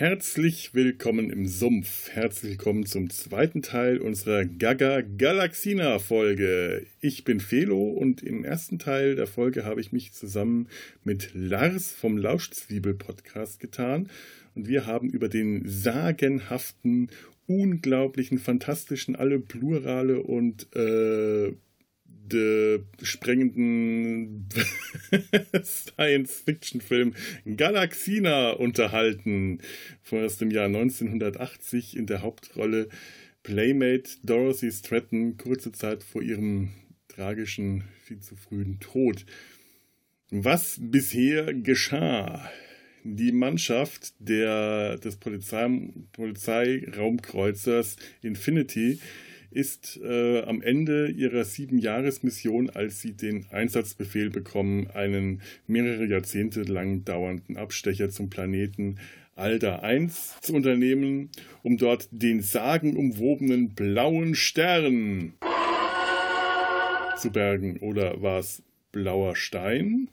Herzlich willkommen im Sumpf. Herzlich willkommen zum zweiten Teil unserer Gaga Galaxina Folge. Ich bin Felo und im ersten Teil der Folge habe ich mich zusammen mit Lars vom Lauschzwiebel Podcast getan und wir haben über den sagenhaften, unglaublichen, fantastischen, alle Plurale und äh, de sprengenden Science-Fiction-Film Galaxina unterhalten, von aus dem Jahr 1980 in der Hauptrolle Playmate Dorothy Stratton, kurze Zeit vor ihrem tragischen, viel zu frühen Tod. Was bisher geschah? Die Mannschaft der, des Polizei, Polizeiraumkreuzers Infinity ist äh, am Ende ihrer Siebenjahresmission, als sie den Einsatzbefehl bekommen, einen mehrere Jahrzehnte lang dauernden Abstecher zum Planeten Alda 1 zu unternehmen, um dort den sagenumwobenen blauen Stern zu bergen. Oder war es blauer Stein?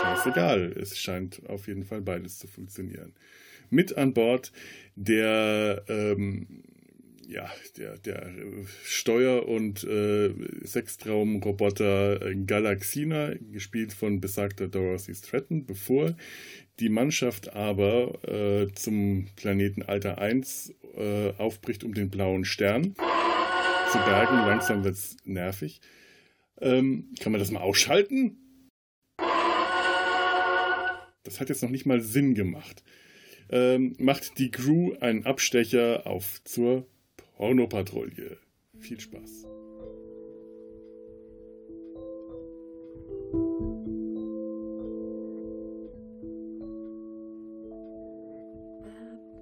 Scheißegal, es scheint auf jeden Fall beides zu funktionieren. Mit an Bord der ähm, ja, der, der Steuer- und äh, Sextraumroboter Galaxina, gespielt von besagter Dorothy Stratton, bevor die Mannschaft aber äh, zum Planeten Alter 1 äh, aufbricht, um den blauen Stern zu bergen. Langsam wird es nervig. Ähm, kann man das mal ausschalten? Das hat jetzt noch nicht mal Sinn gemacht. Ähm, macht die Crew einen Abstecher auf zur Pornopatrouille. Viel Spaß.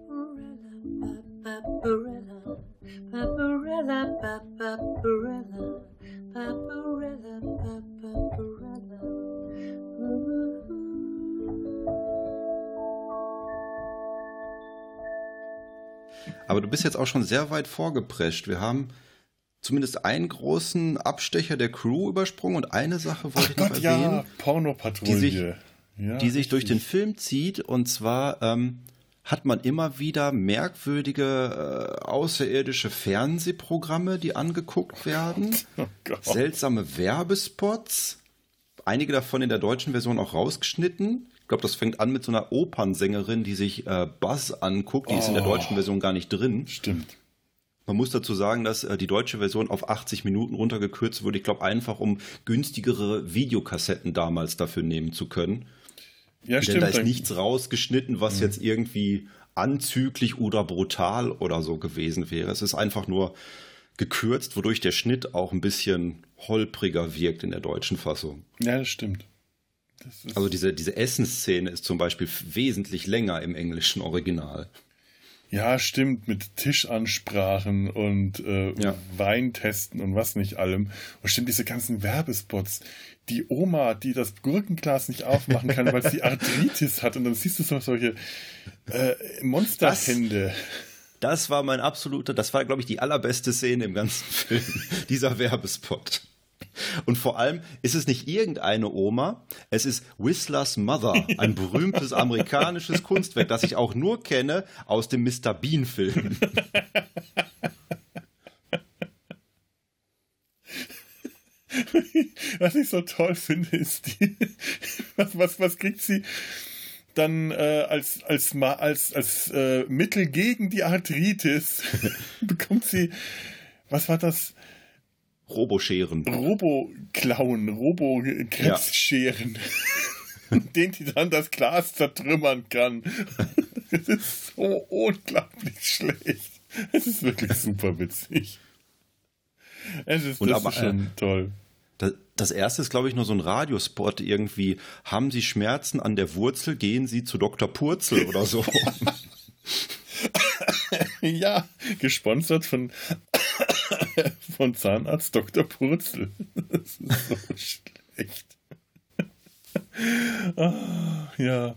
Paparella, paparella, paparella, bist jetzt auch schon sehr weit vorgeprescht. Wir haben zumindest einen großen Abstecher der Crew übersprungen und eine Sache wollte Ach ich noch Gott, erwähnen, ja, Pornopatrouille. die sich, ja, die sich durch den. Film zieht. Und zwar ähm, hat man immer wieder merkwürdige äh, außerirdische Fernsehprogramme, die angeguckt werden. Oh. Seltsame Werbespots. Einige davon in der deutschen Version auch rausgeschnitten. Ich glaube, das fängt an mit so einer Opernsängerin, die sich äh, Buzz anguckt. Die ist in der Oh. deutschen Version gar nicht drin. Stimmt. Man muss dazu sagen, dass äh, die deutsche Version auf 80 Minuten runtergekürzt wurde. Ich glaube einfach, um günstigere Videokassetten damals dafür nehmen zu können. Ja, Denn stimmt. da ist nichts rausgeschnitten, was jetzt irgendwie anzüglich oder brutal oder so gewesen wäre. Es ist einfach nur gekürzt, wodurch der Schnitt auch ein bisschen holpriger wirkt in der deutschen Fassung. Ja, das stimmt. Das Also diese, diese Essensszene ist zum Beispiel wesentlich länger im englischen Original. ja, stimmt, mit Tischansprachen und äh, Ja. Weintesten und was nicht allem. Und stimmt, diese ganzen Werbespots. Die Oma, die das Gurkenglas nicht aufmachen kann, weil sie Arthritis hat. Und dann siehst du so solche äh, Monsterhände. Das war mein absoluter, das war, glaube ich, die allerbeste Szene im ganzen Film, dieser Werbespot. Und vor allem ist es nicht irgendeine Oma, es ist Whistlers Mother, ein berühmtes amerikanisches Kunstwerk, das ich auch nur kenne aus dem Mr. Bean-Film. Was ich so toll finde, ist die. Was, was, was kriegt sie dann äh, als, als, als, als äh, Mittel gegen die Arthritis? bekommt sie. Was war das? Roboscheren. Robo-Klauen, Robo-Krebsscheren. den die dann das Glas zertrümmern kann. Das ist so unglaublich schlecht. Es ist wirklich super witzig. Es ist, Und das aber, ist schon toll. Das, das erste ist, glaube ich, nur so ein Radiospot irgendwie. Haben Sie Schmerzen an der Wurzel, gehen Sie zu Dr. Purzel oder so. ja, gesponsert von, von Zahnarzt Dr. Purzel. Das ist so schlecht. Ah, ja.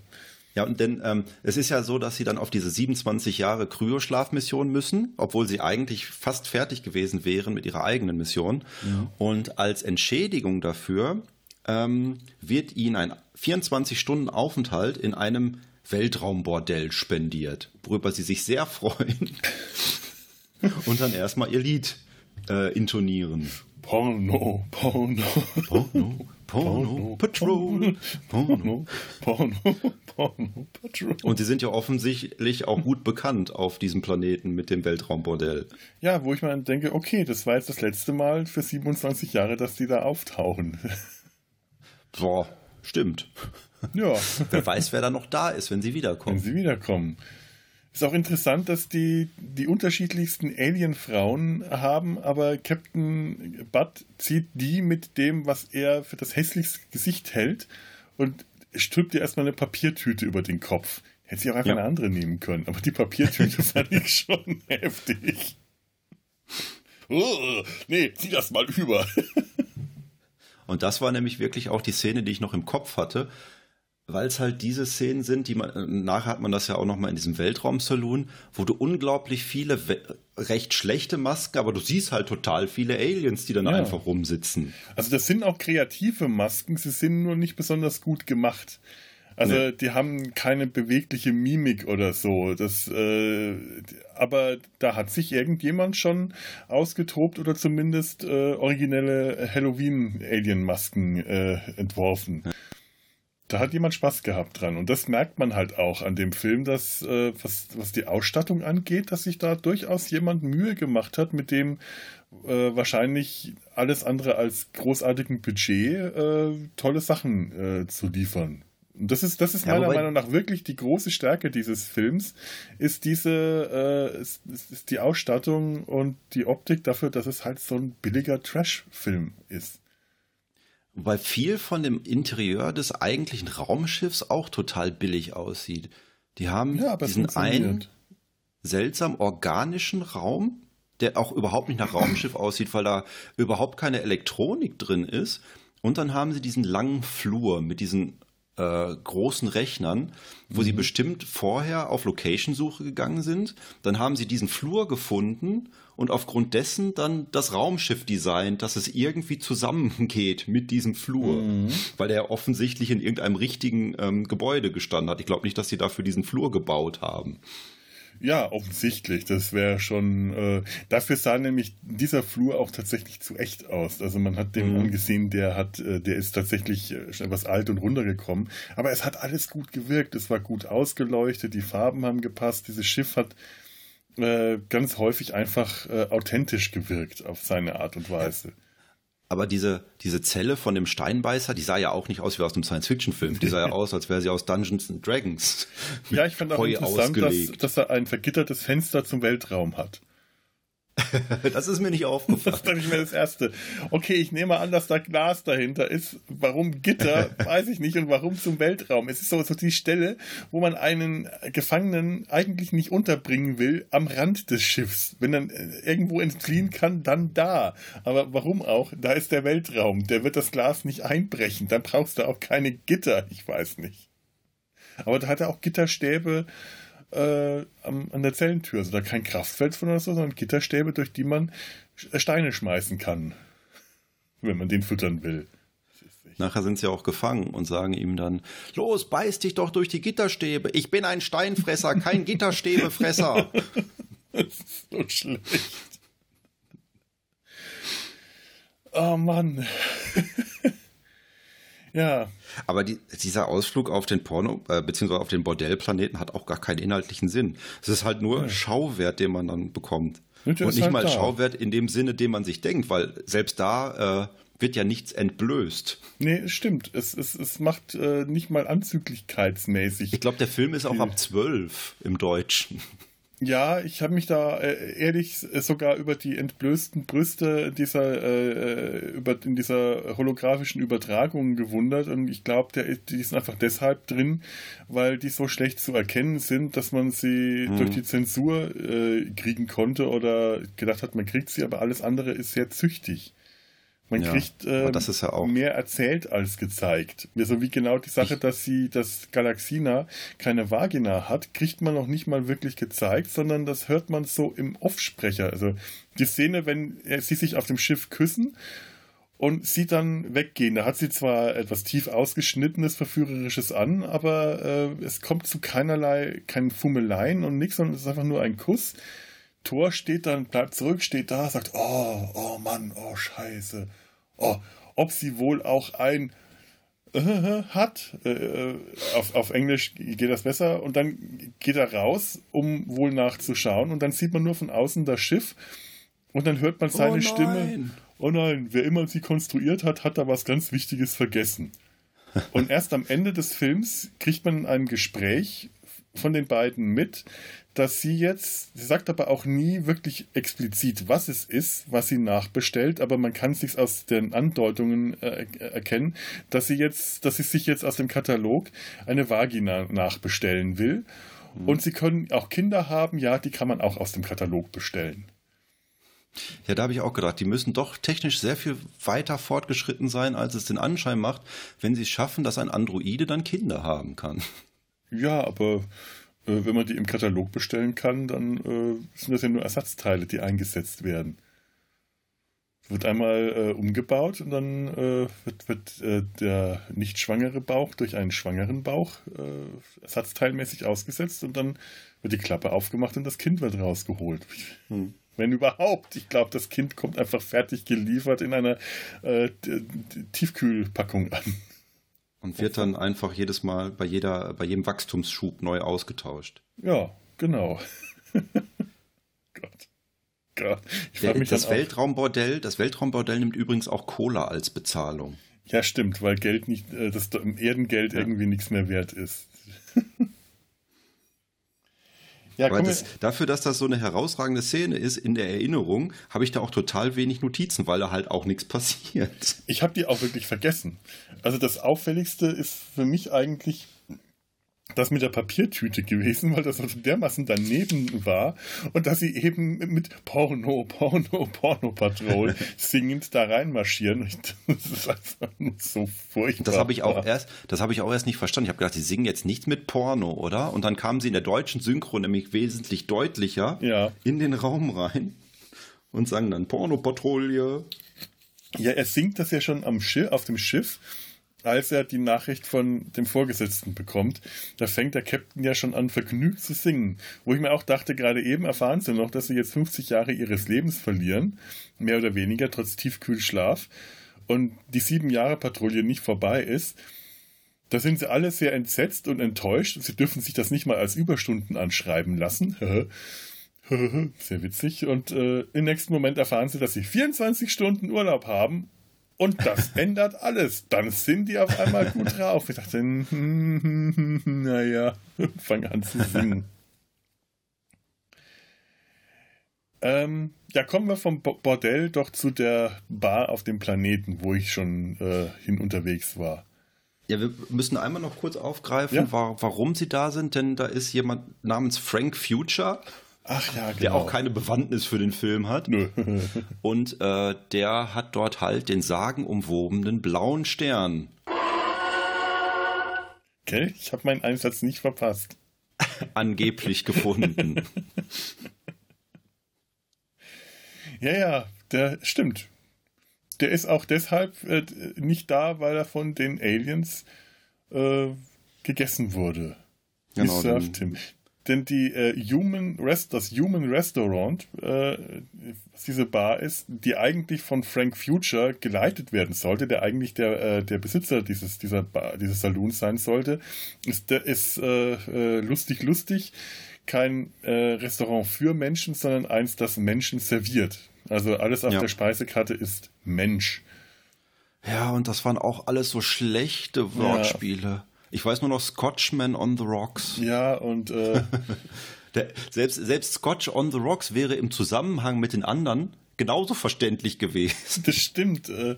Ja, und denn ähm, es ist ja so, dass sie dann auf diese 27 Jahre Kryoschlafmission müssen, obwohl sie eigentlich fast fertig gewesen wären mit ihrer eigenen Mission. Ja. Und als Entschädigung dafür ähm, wird ihnen ein 24 Stunden Aufenthalt in einem Weltraumbordell spendiert, worüber sie sich sehr freuen und dann erstmal ihr Lied äh, intonieren. Porno, Porno, Porno, Porno, Patrol, Porno, Porno, Porno, Patrol. Und sie sind ja offensichtlich auch gut bekannt auf diesem Planeten mit dem Weltraumbordell. Ja, wo ich mal denke, okay, das war jetzt das letzte Mal für 27 Jahre, dass die da auftauchen. Boah, stimmt. Ja. wer weiß, wer da noch da ist, wenn sie wiederkommen. Wenn sie wiederkommen. Ist auch interessant, dass die die unterschiedlichsten Alien-Frauen haben, aber Captain Butt zieht die mit dem, was er für das hässlichste Gesicht hält und strübt ihr erstmal eine Papiertüte über den Kopf. Hätte sie auch einfach ja. eine andere nehmen können, aber die Papiertüte fand ich schon heftig. Oh, nee, zieh das mal über. Und das war nämlich wirklich auch die Szene, die ich noch im Kopf hatte, weil es halt diese Szenen sind, die man, äh, nachher hat man das ja auch nochmal in diesem Weltraum-Saloon, wo du unglaublich viele recht schlechte Masken, aber du siehst halt total viele Aliens, die dann ja. einfach rumsitzen. Also das sind auch kreative Masken, sie sind nur nicht besonders gut gemacht. Also nee. die haben keine bewegliche Mimik oder so. Das, äh, aber da hat sich irgendjemand schon ausgetobt oder zumindest äh, originelle Halloween-Alien-Masken äh, entworfen. Ja da hat jemand Spaß gehabt dran. Und das merkt man halt auch an dem Film, dass, äh, was, was die Ausstattung angeht, dass sich da durchaus jemand Mühe gemacht hat, mit dem äh, wahrscheinlich alles andere als großartigen Budget äh, tolle Sachen äh, zu liefern. Und das ist, das ist ja, meiner Meinung nach wirklich die große Stärke dieses Films, ist diese, äh, ist, ist die Ausstattung und die Optik dafür, dass es halt so ein billiger Trash-Film ist. Weil viel von dem Interieur des eigentlichen Raumschiffs auch total billig aussieht. Die haben ja, diesen einen seltsam organischen Raum, der auch überhaupt nicht nach Raumschiff aussieht, weil da überhaupt keine Elektronik drin ist. Und dann haben sie diesen langen Flur mit diesen äh, großen Rechnern, wo mhm. sie bestimmt vorher auf Location-Suche gegangen sind. Dann haben sie diesen Flur gefunden und aufgrund dessen dann das Raumschiff designt, dass es irgendwie zusammengeht mit diesem Flur, mhm. weil er offensichtlich in irgendeinem richtigen ähm, Gebäude gestanden hat. Ich glaube nicht, dass sie dafür diesen Flur gebaut haben. Ja, offensichtlich. Das wäre schon. Äh, dafür sah nämlich dieser Flur auch tatsächlich zu echt aus. Also man hat den mhm. angesehen, der hat, äh, der ist tatsächlich äh, schon etwas alt und runtergekommen. Aber es hat alles gut gewirkt. Es war gut ausgeleuchtet, die Farben haben gepasst. Dieses Schiff hat äh, ganz häufig einfach äh, authentisch gewirkt auf seine Art und Weise. Aber diese, diese Zelle von dem Steinbeißer, die sah ja auch nicht aus wie aus einem Science-Fiction-Film. Die sah ja aus, als wäre sie aus Dungeons and Dragons. Ja, ich fand auch interessant, dass, dass, er ein vergittertes Fenster zum Weltraum hat. das ist mir nicht aufgefallen. Das dachte ich mir das Erste. Okay, ich nehme an, dass da Glas dahinter ist. Warum Gitter, weiß ich nicht. Und warum zum Weltraum? Es ist so, so die Stelle, wo man einen Gefangenen eigentlich nicht unterbringen will, am Rand des Schiffs. Wenn er irgendwo entfliehen kann, dann da. Aber warum auch? Da ist der Weltraum. Der wird das Glas nicht einbrechen. Dann brauchst du auch keine Gitter. Ich weiß nicht. Aber da hat er auch Gitterstäbe äh, an der Zellentür. Also da kein Kraftfeld von oder so, sondern Gitterstäbe, durch die man äh, Steine schmeißen kann, wenn man den füttern will. Nachher sind sie auch gefangen und sagen ihm dann, los, beiß dich doch durch die Gitterstäbe. Ich bin ein Steinfresser, kein Gitterstäbefresser. das ist so schlecht. Oh Mann. Ja. Aber die, dieser Ausflug auf den Porno, äh, beziehungsweise auf den Bordellplaneten hat auch gar keinen inhaltlichen Sinn. Es ist halt nur ja. Schauwert, den man dann bekommt. Und, und nicht halt mal da. Schauwert in dem Sinne, den man sich denkt, weil selbst da äh, wird ja nichts entblößt. Nee, es stimmt. Es, es, es macht äh, nicht mal anzüglichkeitsmäßig. Ich glaube, der Film ist auch ab zwölf im Deutschen. Ja, ich habe mich da äh, ehrlich sogar über die entblößten Brüste dieser äh, über in dieser holographischen Übertragung gewundert und ich glaube, die sind einfach deshalb drin, weil die so schlecht zu erkennen sind, dass man sie mhm. durch die Zensur äh, kriegen konnte oder gedacht hat, man kriegt sie, aber alles andere ist sehr züchtig. Man ja, kriegt äh, ja mehr erzählt als gezeigt. So wie genau die Sache, ich, dass sie, dass Galaxina keine Vagina hat, kriegt man noch nicht mal wirklich gezeigt, sondern das hört man so im Offsprecher. Also die Szene, wenn sie sich auf dem Schiff küssen und sie dann weggehen. Da hat sie zwar etwas tief ausgeschnittenes, verführerisches an, aber äh, es kommt zu keinerlei, keinen Fummeleien und nichts, sondern es ist einfach nur ein Kuss Tor steht dann, bleibt zurück, steht da, sagt, oh, oh Mann, oh Scheiße. Oh, ob sie wohl auch ein äh, hat. Äh, auf, auf Englisch geht das besser. Und dann geht er raus, um wohl nachzuschauen. Und dann sieht man nur von außen das Schiff. Und dann hört man seine oh Stimme. Oh nein, wer immer sie konstruiert hat, hat da was ganz Wichtiges vergessen. Und erst am Ende des Films kriegt man in einem Gespräch von den beiden mit, dass sie jetzt, sie sagt aber auch nie wirklich explizit, was es ist, was sie nachbestellt, aber man kann es sich aus den Andeutungen äh, erkennen, dass sie jetzt, dass sie sich jetzt aus dem Katalog eine Vagina nachbestellen will. Mhm. Und sie können auch Kinder haben, ja, die kann man auch aus dem Katalog bestellen. Ja, da habe ich auch gedacht, die müssen doch technisch sehr viel weiter fortgeschritten sein, als es den Anschein macht, wenn sie es schaffen, dass ein Androide dann Kinder haben kann. Ja, aber äh, wenn man die im Katalog bestellen kann, dann äh, sind das ja nur Ersatzteile, die eingesetzt werden. Wird einmal äh, umgebaut und dann äh, wird, wird äh, der nicht schwangere Bauch durch einen schwangeren Bauch äh, ersatzteilmäßig ausgesetzt und dann wird die Klappe aufgemacht und das Kind wird rausgeholt. Hm. Wenn überhaupt. Ich glaube, das Kind kommt einfach fertig geliefert in einer Tiefkühlpackung an. Und wird dann einfach jedes Mal bei jeder, bei jedem Wachstumsschub neu ausgetauscht. Ja, genau. Gott. Gott. Ich Der, mich das Weltraumbordell, das Weltraumbordell nimmt übrigens auch Cola als Bezahlung. Ja, stimmt, weil Geld nicht, äh, das Erdengeld ja. irgendwie nichts mehr wert ist. Ja, Aber das, dafür, dass das so eine herausragende Szene ist in der Erinnerung, habe ich da auch total wenig Notizen, weil da halt auch nichts passiert. Ich habe die auch wirklich vergessen. Also das Auffälligste ist für mich eigentlich das mit der Papiertüte gewesen, weil das so dermaßen daneben war und dass sie eben mit Porno, Porno, Porno Patrol singend da reinmarschieren. Das ist einfach so furchtbar. Das habe ich auch erst, das habe ich auch erst nicht verstanden. Ich habe gedacht, sie singen jetzt nicht mit Porno, oder? Und dann kamen sie in der deutschen Synchro nämlich wesentlich deutlicher ja. in den Raum rein und sagen dann Porno-Patrouille. Ja, er singt das ja schon am Schiff, auf dem Schiff als er die Nachricht von dem Vorgesetzten bekommt, da fängt der Captain ja schon an, vergnügt zu singen. Wo ich mir auch dachte, gerade eben erfahren sie noch, dass sie jetzt 50 Jahre ihres Lebens verlieren, mehr oder weniger, trotz Tiefkühlschlaf, und die sieben Jahre Patrouille nicht vorbei ist. Da sind sie alle sehr entsetzt und enttäuscht. Sie dürfen sich das nicht mal als Überstunden anschreiben lassen. Sehr witzig. Und äh, im nächsten Moment erfahren sie, dass sie 24 Stunden Urlaub haben und das ändert alles. Dann sind die auf einmal gut drauf. Ich dachte, naja, fang an zu singen. Ähm, ja, kommen wir vom Bordell doch zu der Bar auf dem Planeten, wo ich schon äh, hin unterwegs war. Ja, wir müssen einmal noch kurz aufgreifen, ja? warum sie da sind, denn da ist jemand namens Frank Future Ach ja, genau. Der auch keine Bewandtnis für den Film hat. Nö. Und äh, der hat dort halt den sagenumwobenen blauen Stern. Okay, ich habe meinen Einsatz nicht verpasst. Angeblich gefunden. ja, ja, der stimmt. Der ist auch deshalb äh, nicht da, weil er von den Aliens äh, gegessen wurde. Genau, him denn die äh, Human Rest, das Human Restaurant, äh, was diese Bar ist, die eigentlich von Frank Future geleitet werden sollte, der eigentlich der, äh, der Besitzer dieses, dieser Bar, dieses Saloons sein sollte, ist, ist äh, äh, lustig, lustig kein äh, Restaurant für Menschen, sondern eins, das Menschen serviert. Also alles auf ja. der Speisekarte ist Mensch. Ja, und das waren auch alles so schlechte Wortspiele. Ja. Ich weiß nur noch Scotchman on the Rocks. Ja, und äh, Der, selbst, selbst Scotch on the Rocks wäre im Zusammenhang mit den anderen genauso verständlich gewesen. Das stimmt. Äh,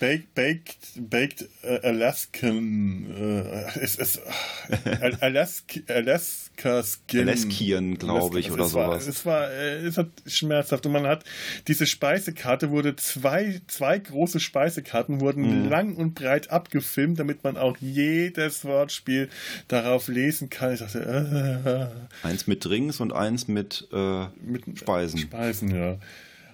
Baked, baked, baked uh, Alaskan, uh, es, es, uh, Alaska, Alaska Skin. Alaskian, glaube ich, oder es sowas. War, es war, es hat schmerzhaft und man hat diese Speisekarte wurde zwei, zwei große Speisekarten wurden mhm. lang und breit abgefilmt, damit man auch jedes Wortspiel darauf lesen kann. Ich dachte, eins mit Drinks und eins mit, äh, mit Speisen. Speisen, ja.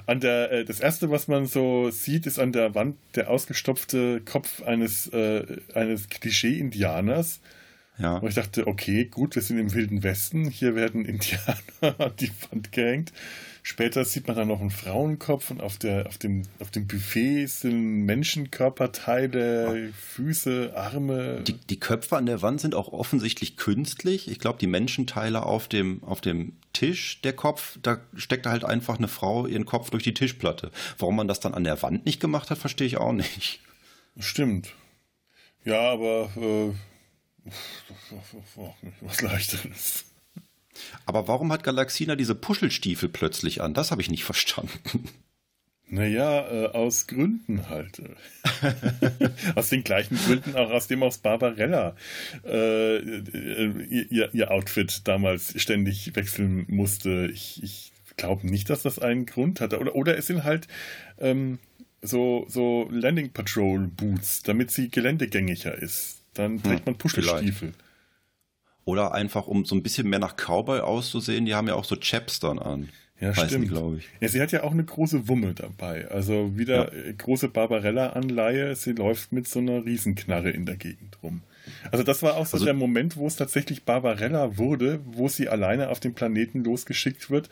An der, äh, das erste, was man so sieht, ist an der Wand der ausgestopfte Kopf eines, äh, eines Klischee-Indianers. Ja. Und ich dachte, okay, gut, wir sind im Wilden Westen, hier werden Indianer an die Wand gehängt. Später sieht man dann noch einen Frauenkopf und auf, der, auf, dem, auf dem Buffet sind Menschenkörperteile, Füße, Arme. Die, die Köpfe an der Wand sind auch offensichtlich künstlich. Ich glaube, die Menschenteile auf dem, auf dem Tisch, der Kopf, da steckt halt einfach eine Frau ihren Kopf durch die Tischplatte. Warum man das dann an der Wand nicht gemacht hat, verstehe ich auch nicht. Stimmt. Ja, aber äh, was leichteres. Aber warum hat Galaxina diese Puschelstiefel plötzlich an? Das habe ich nicht verstanden. Naja, äh, aus Gründen halt. aus den gleichen Gründen auch, aus dem aus Barbarella äh, ihr, ihr, Outfit damals ständig wechseln musste. Ich, ich glaube nicht, dass das einen Grund hatte. Oder, oder es sind halt ähm, so, so Landing Patrol Boots, damit sie geländegängiger ist. Dann trägt hm, man Puschelstiefel. Vielleicht. Oder einfach, um so ein bisschen mehr nach Cowboy auszusehen, die haben ja auch so Chaps dann an. Ja, stimmt. glaube ich. Ja, sie hat ja auch eine große Wumme dabei. Also wieder ja. große Barbarella-Anleihe. Sie läuft mit so einer Riesenknarre in der Gegend rum. Also das war auch so also, der Moment, wo es tatsächlich Barbarella wurde, wo sie alleine auf den Planeten losgeschickt wird.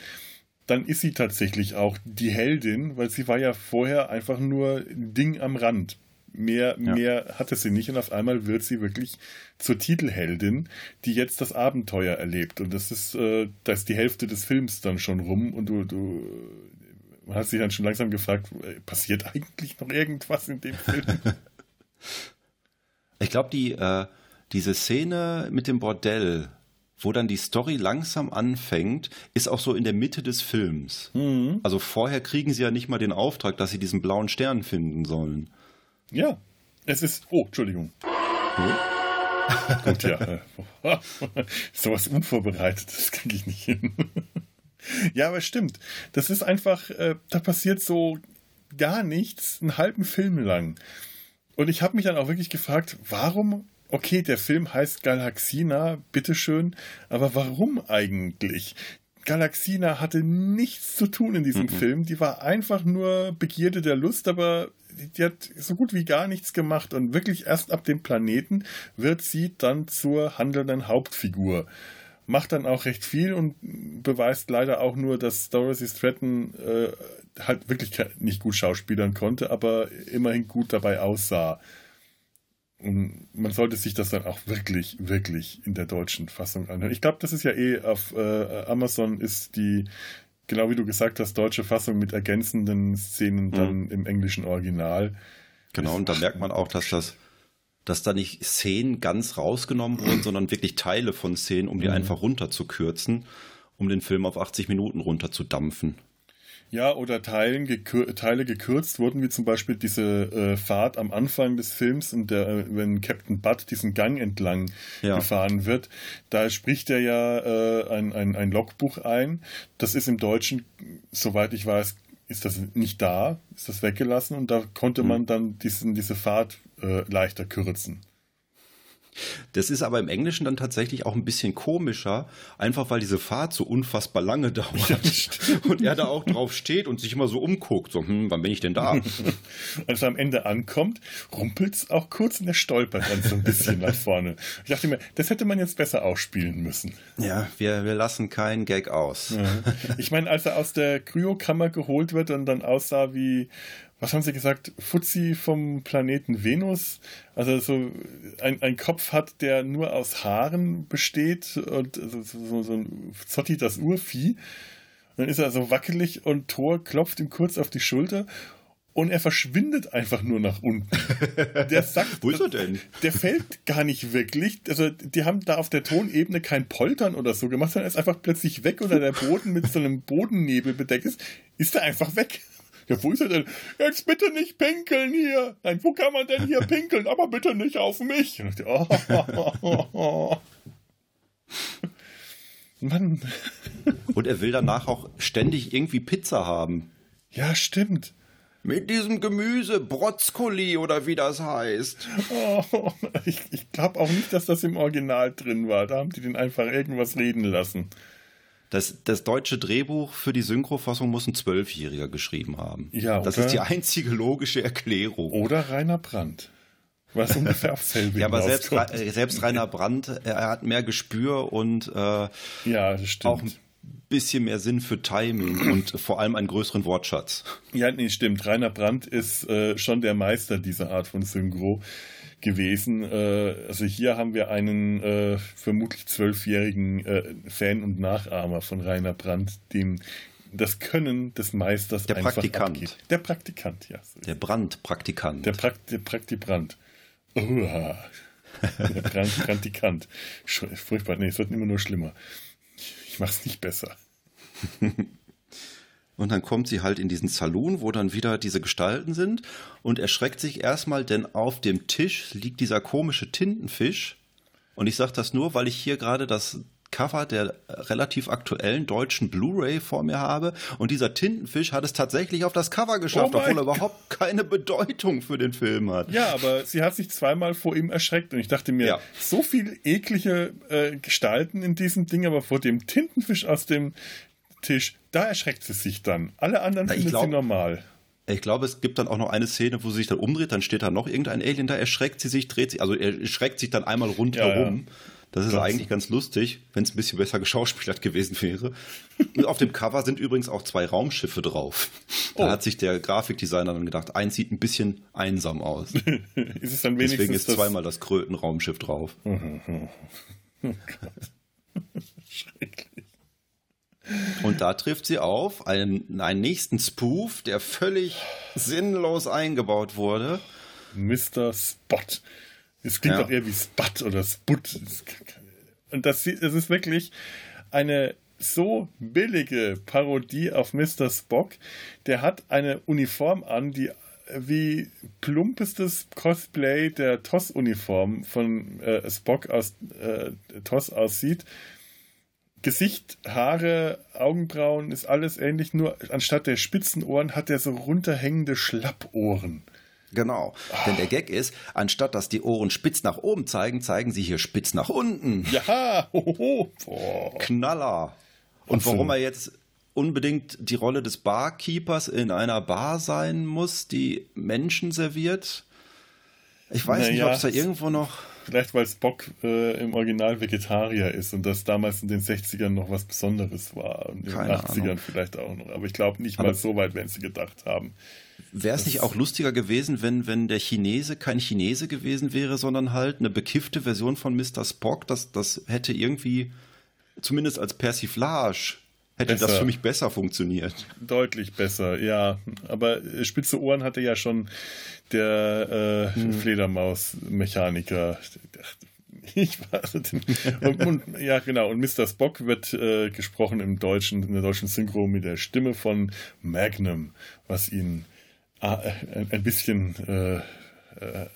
Dann ist sie tatsächlich auch die Heldin, weil sie war ja vorher einfach nur ein Ding am Rand. Mehr, ja. mehr hatte sie nicht und auf einmal wird sie wirklich zur Titelheldin, die jetzt das Abenteuer erlebt. Und das ist, äh, da ist die Hälfte des Films dann schon rum und du, du man hat sich dann schon langsam gefragt, äh, passiert eigentlich noch irgendwas in dem Film? ich glaube, die, äh, diese Szene mit dem Bordell, wo dann die Story langsam anfängt, ist auch so in der Mitte des Films. Mhm. Also vorher kriegen sie ja nicht mal den Auftrag, dass sie diesen blauen Stern finden sollen. Ja, es ist. Oh, Entschuldigung. Hm? Gut, ja. Sowas Unvorbereitetes kriege ich nicht hin. ja, aber stimmt. Das ist einfach, äh, da passiert so gar nichts, einen halben Film lang. Und ich habe mich dann auch wirklich gefragt, warum, okay, der Film heißt Galaxina, bitteschön, aber warum eigentlich? Galaxina hatte nichts zu tun in diesem mhm. Film. Die war einfach nur Begierde der Lust, aber die hat so gut wie gar nichts gemacht und wirklich erst ab dem Planeten wird sie dann zur handelnden Hauptfigur. Macht dann auch recht viel und beweist leider auch nur, dass Dorothy Stratton äh, halt wirklich nicht gut schauspielern konnte, aber immerhin gut dabei aussah. Und man sollte sich das dann auch wirklich, wirklich in der deutschen Fassung anhören. Ich glaube, das ist ja eh auf äh, Amazon ist die genau wie du gesagt hast, deutsche Fassung mit ergänzenden Szenen dann mhm. im englischen Original. Genau, und da merkt man auch, dass das, dass da nicht Szenen ganz rausgenommen wurden, sondern wirklich Teile von Szenen, um die mhm. einfach runterzukürzen, um den Film auf 80 Minuten runterzudampfen. Ja, oder Teilen gekür Teile gekürzt wurden, wie zum Beispiel diese äh, Fahrt am Anfang des Films, und der, äh, wenn Captain Butt diesen Gang entlang ja. gefahren wird, da spricht er ja äh, ein, ein, ein Logbuch ein. Das ist im Deutschen, soweit ich weiß, ist das nicht da, ist das weggelassen und da konnte hm. man dann diesen, diese Fahrt äh, leichter kürzen. Das ist aber im Englischen dann tatsächlich auch ein bisschen komischer, einfach weil diese Fahrt so unfassbar lange dauert und er da auch drauf steht und sich immer so umguckt, so, hm, wann bin ich denn da? Als er am Ende ankommt, rumpelt es auch kurz und er stolpert dann so ein bisschen nach vorne. Ich dachte mir, das hätte man jetzt besser ausspielen müssen. Ja, wir, wir lassen keinen Gag aus. Ja. Ich meine, als er aus der Kryokammer geholt wird und dann aussah wie was haben Sie gesagt, Fuzzi vom Planeten Venus, also so ein, ein Kopf hat, der nur aus Haaren besteht und so, so, so ein Zotti das Urvieh. Dann ist er so wackelig und Thor klopft ihm kurz auf die Schulter und er verschwindet einfach nur nach unten. Der sagt, Wo ist er denn? Der fällt gar nicht wirklich. Also die haben da auf der Tonebene kein Poltern oder so gemacht, sondern er ist einfach plötzlich weg oder der Boden mit so einem Bodennebel bedeckt ist, ist er einfach weg. Ja, wo ist er denn? Jetzt bitte nicht pinkeln hier. Nein, wo kann man denn hier pinkeln? Aber bitte nicht auf mich. Und ich dachte, oh, Mann. Und er will danach auch ständig irgendwie Pizza haben. Ja, stimmt. Mit diesem Gemüse, Brotzkoli oder wie das heißt. Oh, ich ich glaube auch nicht, dass das im Original drin war. Da haben die den einfach irgendwas reden lassen. Das, das deutsche Drehbuch für die Synchrofassung muss ein Zwölfjähriger geschrieben haben. Ja, das ist die einzige logische Erklärung. Oder Rainer Brandt. Was ungefähr auf selbe Ja, aber selbst, äh, selbst Rainer Brandt, er er hat mehr Gespür und äh, Ja, auch ein bisschen mehr Sinn für Timing und vor allem einen größeren Wortschatz. Ja, nee, stimmt. Rainer Brandt ist äh, schon der Meister dieser Art von Synchro gewesen. Äh, also hier haben wir einen äh, vermutlich zwölfjährigen äh, Fan und Nachahmer von Rainer Brandt, dem das Können des Meisters Der einfach Praktikant. abgeht. Der Praktikant, ja. Der Brandpraktikant. Der, Prakt der Praktibrand. Uah. Der Brand Praktikant. Furchtbar. Nee, es wird immer nur schlimmer. Ich mach's nicht besser. Und dann kommt sie halt in diesen Saloon, wo dann wieder diese Gestalten sind und erschreckt sich erstmal, denn auf dem Tisch liegt dieser komische Tintenfisch. Und ich sage das nur, weil ich hier gerade das Cover der relativ aktuellen deutschen Blu-ray vor mir habe. Und dieser Tintenfisch hat es tatsächlich auf das Cover geschafft, Oh obwohl er überhaupt keine Bedeutung für den Film hat. Ja, aber sie hat sich zweimal vor ihm erschreckt und ich dachte mir, Ja. so viel eklige äh, Gestalten in diesem Ding, aber vor dem Tintenfisch aus dem Tisch, da erschreckt sie sich dann. Alle anderen Na, ich findet sie glaub- normal. Ich glaube, es gibt dann auch noch eine Szene, wo sie sich dann umdreht, dann steht da noch irgendein Alien, da erschreckt sie sich, dreht sich, also er erschreckt sich dann einmal rundherum. Ja, Das ist Das- eigentlich ganz lustig, wenn es ein bisschen besser geschauspielert gewesen wäre. Und auf dem Cover sind übrigens auch zwei Raumschiffe drauf. Da Oh. hat sich der Grafikdesigner dann gedacht, eins sieht ein bisschen einsam aus. Ist es dann wenigstens Deswegen ist das- zweimal das Krötenraumschiff drauf. Schrecklich. Und da trifft sie auf einen, einen nächsten Spoof, der völlig sinnlos eingebaut wurde. Mr. Spot. Es klingt Ja. doch eher wie Spot oder Sput. Das Und das, es ist wirklich eine so billige Parodie auf Mr. Spock. Der hat eine Uniform an, die wie plumpestes Cosplay der TOS-Uniform von äh, Spock aus äh, TOS aussieht. Gesicht, Haare, Augenbrauen ist alles ähnlich, nur anstatt der spitzen Ohren hat er so runterhängende Schlappohren. Genau. Denn der Gag ist, anstatt dass die Ohren spitz nach oben zeigen, zeigen sie hier spitz nach unten. Ja, hoho. Knaller. Und warum er jetzt unbedingt die Rolle des Barkeepers in einer Bar sein muss, die Menschen serviert. Ich weiß nicht, Naja, ob es da irgendwo noch. Vielleicht, weil Spock äh, im Original Vegetarier ist und das damals in den 60ern noch was Besonderes war. Und in den Keine 80ern Ahnung. vielleicht auch noch. Aber ich glaube nicht Aber- mal so weit, wenn sie gedacht haben. Wäre es nicht auch lustiger gewesen, wenn, wenn der Chinese kein Chinese gewesen wäre, sondern halt eine bekiffte Version von Mr. Spock? Das, das hätte irgendwie, zumindest als Persiflage, hätte das Besser. für mich besser funktioniert. Deutlich besser, ja. Aber äh, spitze Ohren hatte ja schon der äh, Hm. Fledermaus-Mechaniker. Ich weiß und, und, ja, genau. Und Mr. Spock wird äh, gesprochen im Deutschen, in der deutschen Synchro mit der Stimme von Magnum, was ihn äh, ein, bisschen äh, äh,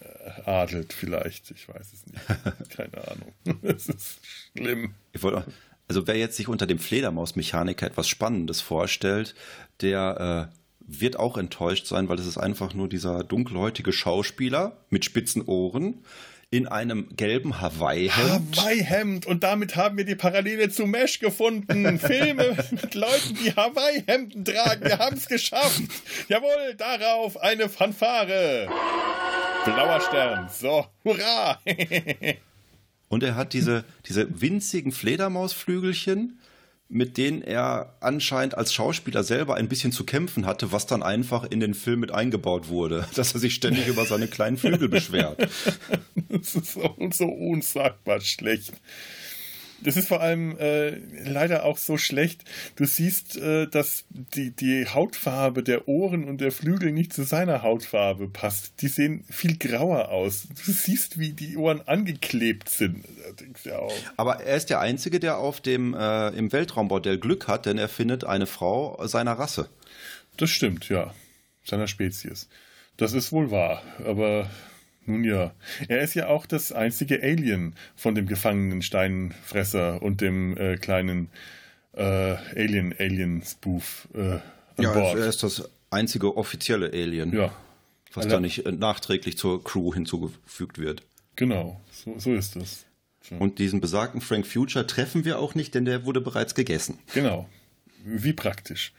adelt, vielleicht. Ich weiß es nicht. Keine Ahnung. Es ist schlimm. Ich wollte, also wer jetzt sich unter dem Fledermaus-Mechaniker etwas Spannendes vorstellt, der äh, wird auch enttäuscht sein, weil es ist einfach nur dieser dunkelhäutige Schauspieler mit spitzen Ohren in einem gelben Hawaii-Hemd. Hawaii-Hemd. Und damit haben wir die Parallele zu Mesh gefunden. Filme mit Leuten, die Hawaii-Hemden tragen. Wir haben es geschafft. Jawohl, darauf eine Fanfare. Blauer Stern. So, hurra. Und er hat diese, diese winzigen Fledermausflügelchen, mit denen er anscheinend als Schauspieler selber ein bisschen zu kämpfen hatte, was dann einfach in den Film mit eingebaut wurde, dass er sich ständig über seine kleinen Flügel beschwert. das ist so, so unsagbar schlecht. Das ist vor allem äh, leider auch so schlecht. Du siehst, äh, dass die, die Hautfarbe der Ohren und der Flügel nicht zu seiner Hautfarbe passt. Die sehen viel grauer aus. Du siehst, wie die Ohren angeklebt sind. Ja Aber er ist der Einzige, der auf dem äh, im Weltraumbordell Glück hat, denn er findet eine Frau seiner Rasse. Das stimmt, ja. Seiner Spezies. Das ist wohl wahr. Aber nun ja, er ist ja auch das einzige Alien von dem gefangenen Steinfresser und dem äh, kleinen äh, Alien-Alien-Spoof äh, ja, Bord. er ist das einzige offizielle Alien. Ja. Was Alle da nicht äh, nachträglich zur Crew hinzugefügt wird. Genau, so, so ist es. So. Und diesen besagten Frank Future treffen wir auch nicht, denn der wurde bereits gegessen. Genau. Wie praktisch.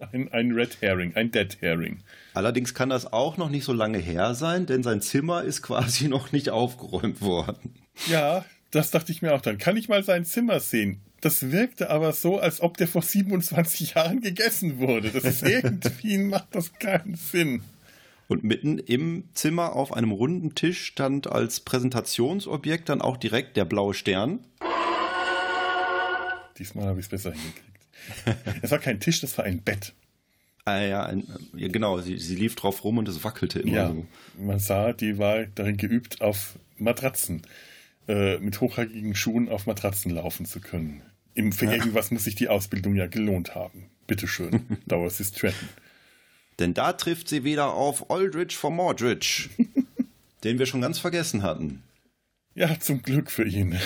Ein, ein Red Herring, ein Dead Herring. Allerdings kann das auch noch nicht so lange her sein, denn sein Zimmer ist quasi noch nicht aufgeräumt worden. Ja, das dachte ich mir auch dann. Kann ich mal sein Zimmer sehen? Das wirkte aber so, als ob der vor 27 Jahren gegessen wurde. Das ist irgendwie macht das keinen Sinn. Und mitten im Zimmer auf einem runden Tisch stand als Präsentationsobjekt dann auch direkt der blaue Stern. Diesmal habe ich es besser hingekriegt. Es war kein Tisch, das war ein Bett. Ah, ja, ein, ja, genau, sie, sie lief drauf rum und es wackelte immer ja, so. Man sah, die war darin geübt, auf Matratzen, äh, mit hochhackigen Schuhen auf Matratzen laufen zu können. Im, für irgendwas muss sich die Ausbildung ja gelohnt haben. Bitteschön, ist Stratton. Denn da trifft sie wieder auf Aldrich von Mordridge, den wir schon ganz vergessen hatten. Ja, zum Glück für ihn.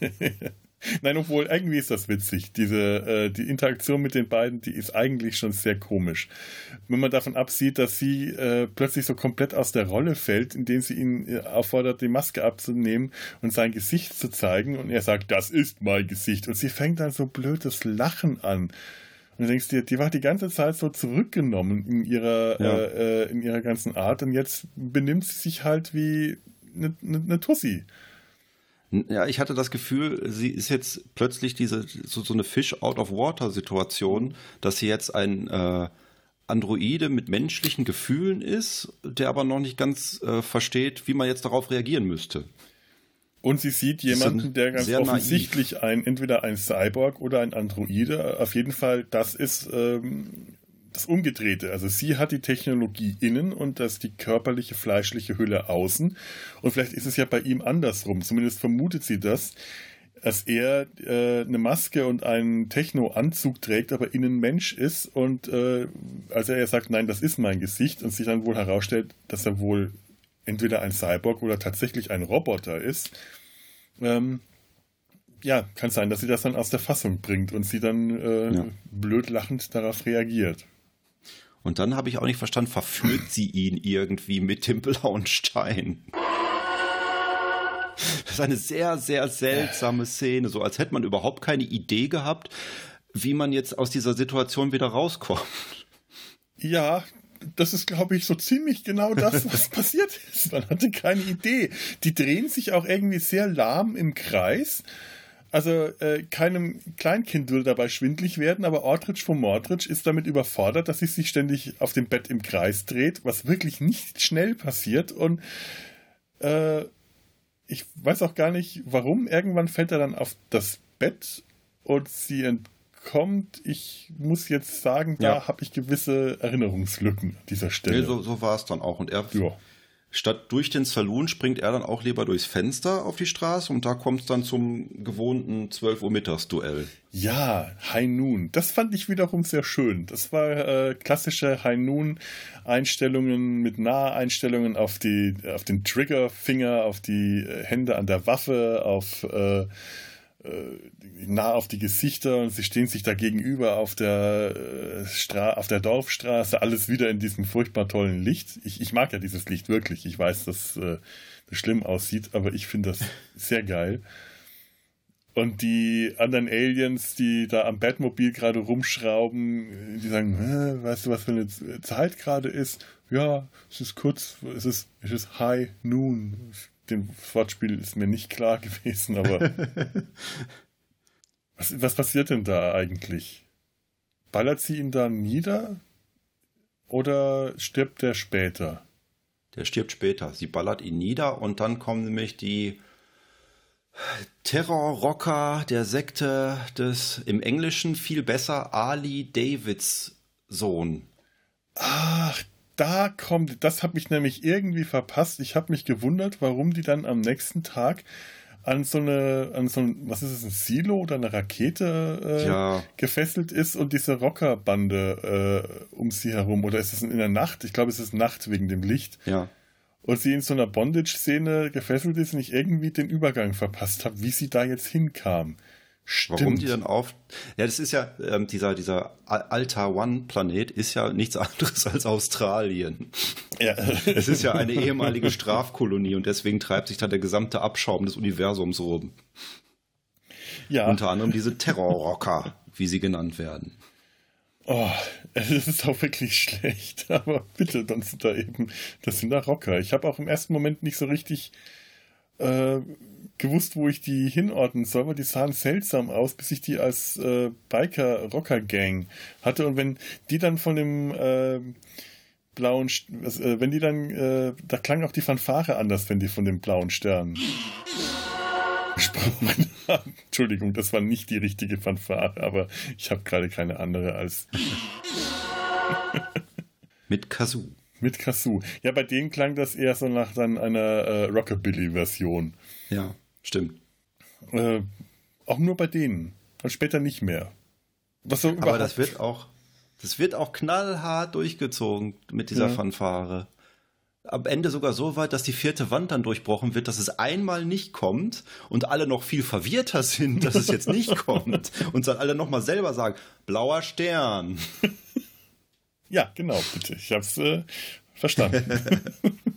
Nein, obwohl, irgendwie ist das witzig. Diese, äh, die Interaktion mit den beiden, die ist eigentlich schon sehr komisch. Wenn man davon absieht, dass sie äh, plötzlich so komplett aus der Rolle fällt, indem sie ihn äh, auffordert, die Maske abzunehmen und sein Gesicht zu zeigen und er sagt, das ist mein Gesicht. Und sie fängt dann so blödes Lachen an. Und du denkst dir, die war die ganze Zeit so zurückgenommen in ihrer, ja. äh, äh in ihrer ganzen Art und jetzt benimmt sie sich halt wie eine, eine, eine Tussi. Ja, ich hatte das Gefühl, sie ist jetzt plötzlich diese so, so eine Fish-out-of-water-Situation, dass sie jetzt ein äh, Androide mit menschlichen Gefühlen ist, der aber noch nicht ganz äh, versteht, wie man jetzt darauf reagieren müsste. Und sie sieht jemanden, der ganz offensichtlich naiv. ein, entweder ein Cyborg oder ein Androide, auf jeden Fall, das ist ähm, das Umgedrehte. Also sie hat die Technologie innen und das die körperliche, fleischliche Hülle außen. Und vielleicht ist es ja bei ihm andersrum. Zumindest vermutet sie das, dass er äh, eine Maske und einen Techno-Anzug trägt, aber innen Mensch ist. Und äh, also er sagt, nein, das ist mein Gesicht und sich dann wohl herausstellt, dass er wohl entweder ein Cyborg oder tatsächlich ein Roboter ist. Ähm, ja, kann sein, dass sie das dann aus der Fassung bringt und sie dann äh, ja. blöd lachend darauf reagiert. Und dann habe ich auch nicht verstanden, verführt sie ihn irgendwie mit dem blauen Stein? Das ist eine sehr, sehr seltsame Szene, so als hätte man überhaupt keine Idee gehabt, wie man jetzt aus dieser Situation wieder rauskommt. Ja, das ist, glaube ich, so ziemlich genau das, was passiert ist. Man hatte keine Idee. Die drehen sich auch irgendwie sehr lahm im Kreis also äh, keinem Kleinkind würde dabei schwindlig werden, aber Ortridge von Mordridge ist damit überfordert, dass sie sich ständig auf dem Bett im Kreis dreht, was wirklich nicht schnell passiert. Und äh, ich weiß auch gar nicht, warum. Irgendwann fällt er dann auf das Bett und sie entkommt. Ich muss jetzt sagen, da ja. habe ich gewisse Erinnerungslücken an dieser Stelle. Nee, so, so war es dann auch. Und er ja. Statt durch den Saloon springt er dann auch lieber durchs Fenster auf die Straße und da kommt es dann zum gewohnten 12 Uhr Mittagsduell. Ja, High Noon. Das fand ich wiederum sehr schön. Das war äh, klassische High Noon Einstellungen mit Naheinstellungen auf die auf den Triggerfinger, auf die äh, Hände an der Waffe, auf äh, nah auf die Gesichter und sie stehen sich da gegenüber auf der, äh, Stra auf der Dorfstraße, alles wieder in diesem furchtbar tollen Licht. Ich, ich mag ja dieses Licht wirklich. Ich weiß, dass äh, das schlimm aussieht, aber ich finde das sehr geil. Und die anderen Aliens, die da am Batmobil gerade rumschrauben, die sagen, weißt du, was für eine Zeit gerade ist? Ja, es ist kurz, es ist, es ist High Noon dem Wortspiel ist mir nicht klar gewesen, aber was, was passiert denn da eigentlich? Ballert sie ihn da nieder oder stirbt der später? Der stirbt später. Sie ballert ihn nieder und dann kommen nämlich die Terrorrocker der Sekte des im Englischen viel besser Ali Davids Sohn. Ach, da kommt, das hat mich nämlich irgendwie verpasst. Ich habe mich gewundert, warum die dann am nächsten Tag an so eine, an so ein, was ist es, ein Silo oder eine Rakete äh, Ja. gefesselt ist und diese Rockerbande äh, um sie herum. Oder ist es in der Nacht? Ich glaube, es ist Nacht wegen dem Licht. Ja. Und sie in so einer Bondage-Szene gefesselt ist und ich irgendwie den Übergang verpasst habe, wie sie da jetzt hinkam. Stimmt. Warum die dann auf. Ja, das ist ja, ähm, dieser, dieser Al- Alta One-Planet ist ja nichts anderes als Australien. ja. Es ist ja eine ehemalige Strafkolonie und deswegen treibt sich da der gesamte Abschaum des Universums rum. ja. Unter anderem diese Terrorrocker, wie sie genannt werden. Oh, es ist auch wirklich schlecht, aber bitte, dann sind da eben, das sind da Rocker. Ich habe auch im ersten Moment nicht so richtig äh, gewusst, wo ich die hinordnen soll, weil die sahen seltsam aus, bis ich die als äh, Biker-Rocker-Gang hatte. Und wenn die dann von dem äh, blauen, St- äh, wenn die dann, äh, da klang auch die Fanfare anders, wenn die von dem blauen Stern gesprochen haben. Entschuldigung, das war nicht die richtige Fanfare, aber ich habe gerade keine andere als Mit Kazoo. mit Kazoo. Ja, bei denen klang das eher so nach dann einer äh, Rockabilly-Version. Ja, stimmt. Äh, auch nur bei denen. Und später nicht mehr. Was so Aber das wird auch, das wird auch knallhart durchgezogen mit dieser Ja. Fanfare. Am Ende sogar so weit, dass die vierte Wand dann durchbrochen wird, dass es einmal nicht kommt und alle noch viel verwirrter sind, dass es jetzt nicht kommt und dann alle nochmal selber sagen, blauer Stern. Ja, genau, bitte. Ich hab's äh, verstanden.